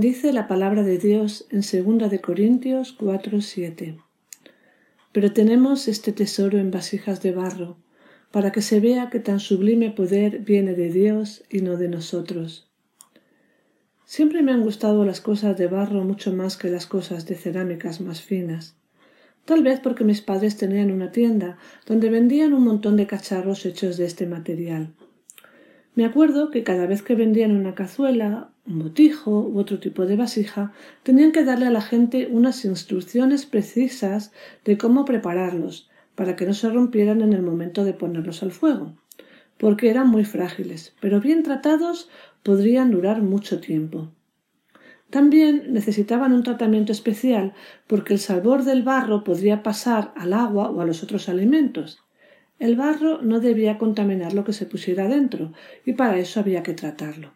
Dice la palabra de Dios en 2 de Corintios 4:7. Pero tenemos este tesoro en vasijas de barro, para que se vea que tan sublime poder viene de Dios y no de nosotros. Siempre me han gustado las cosas de barro mucho más que las cosas de cerámicas más finas. Tal vez porque mis padres tenían una tienda donde vendían un montón de cacharros hechos de este material. Me acuerdo que cada vez que vendían una cazuela, un botijo u otro tipo de vasija, tenían que darle a la gente unas instrucciones precisas de cómo prepararlos, para que no se rompieran en el momento de ponerlos al fuego, porque eran muy frágiles, pero bien tratados podrían durar mucho tiempo. También necesitaban un tratamiento especial porque el sabor del barro podría pasar al agua o a los otros alimentos, el barro no debía contaminar lo que se pusiera dentro, y para eso había que tratarlo.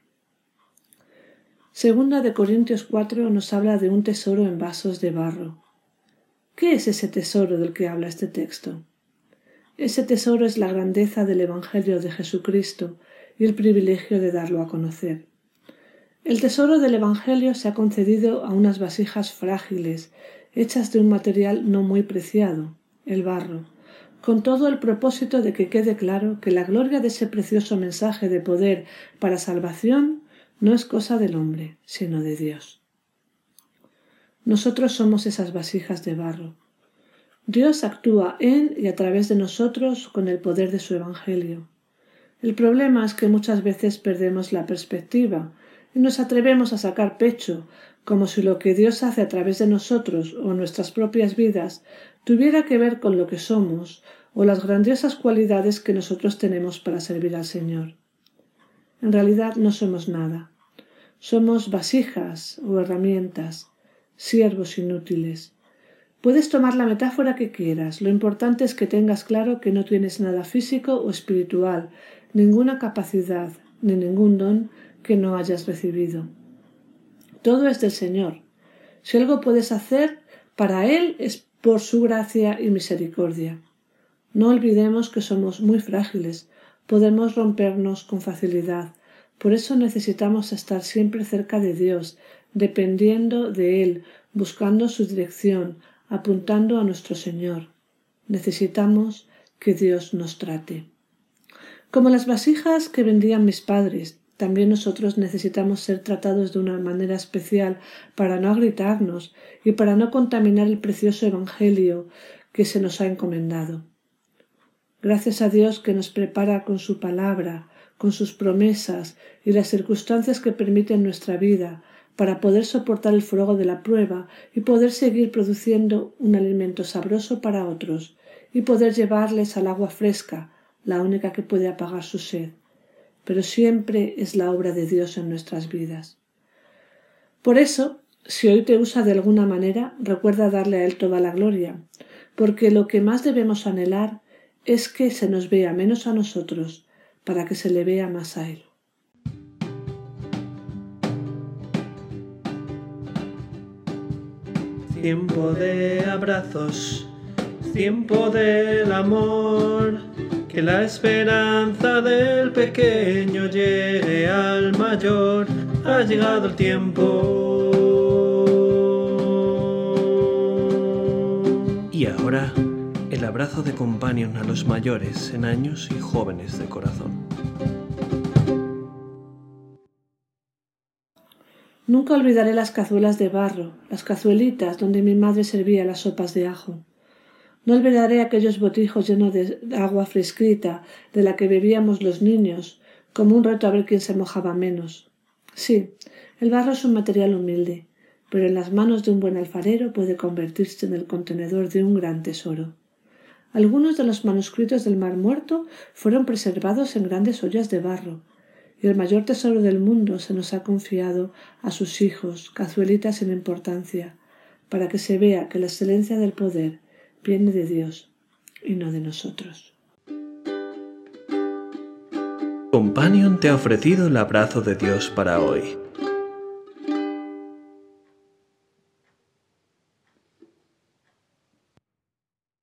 Segunda de Corintios 4 nos habla de un tesoro en vasos de barro. ¿Qué es ese tesoro del que habla este texto? Ese tesoro es la grandeza del Evangelio de Jesucristo y el privilegio de darlo a conocer. El tesoro del Evangelio se ha concedido a unas vasijas frágiles, hechas de un material no muy preciado, el barro, con todo el propósito de que quede claro que la gloria de ese precioso mensaje de poder para salvación no es cosa del hombre, sino de Dios. Nosotros somos esas vasijas de barro. Dios actúa en y a través de nosotros con el poder de su Evangelio. El problema es que muchas veces perdemos la perspectiva y nos atrevemos a sacar pecho, como si lo que Dios hace a través de nosotros o nuestras propias vidas tuviera que ver con lo que somos o las grandiosas cualidades que nosotros tenemos para servir al Señor. En realidad no somos nada. Somos vasijas o herramientas, siervos inútiles. Puedes tomar la metáfora que quieras, lo importante es que tengas claro que no tienes nada físico o espiritual, ninguna capacidad, ni ningún don que no hayas recibido. Todo es del Señor. Si algo puedes hacer, para Él es por su gracia y misericordia. No olvidemos que somos muy frágiles, podemos rompernos con facilidad. Por eso necesitamos estar siempre cerca de Dios, dependiendo de Él, buscando su dirección, apuntando a nuestro Señor. Necesitamos que Dios nos trate. Como las vasijas que vendían mis padres, también nosotros necesitamos ser tratados de una manera especial para no agritarnos y para no contaminar el precioso Evangelio que se nos ha encomendado. Gracias a Dios que nos prepara con su palabra, con sus promesas y las circunstancias que permiten nuestra vida para poder soportar el fuego de la prueba y poder seguir produciendo un alimento sabroso para otros y poder llevarles al agua fresca, la única que puede apagar su sed pero siempre es la obra de Dios en nuestras vidas. Por eso, si hoy te usa de alguna manera, recuerda darle a Él toda la gloria, porque lo que más debemos anhelar es que se nos vea menos a nosotros, para que se le vea más a Él. Tiempo de abrazos, tiempo del amor que la esperanza del pequeño llegue al mayor, ha llegado el tiempo. Y ahora, el abrazo de companion a los mayores en años y jóvenes de corazón. Nunca olvidaré las cazuelas de barro, las cazuelitas donde mi madre servía las sopas de ajo. No olvidaré aquellos botijos llenos de agua fresquita de la que bebíamos los niños, como un reto a ver quién se mojaba menos. Sí, el barro es un material humilde, pero en las manos de un buen alfarero puede convertirse en el contenedor de un gran tesoro. Algunos de los manuscritos del Mar Muerto fueron preservados en grandes ollas de barro, y el mayor tesoro del mundo se nos ha confiado a sus hijos, cazuelitas sin importancia, para que se vea que la excelencia del poder viene de Dios y no de nosotros. Companion te ha ofrecido el abrazo de Dios para hoy.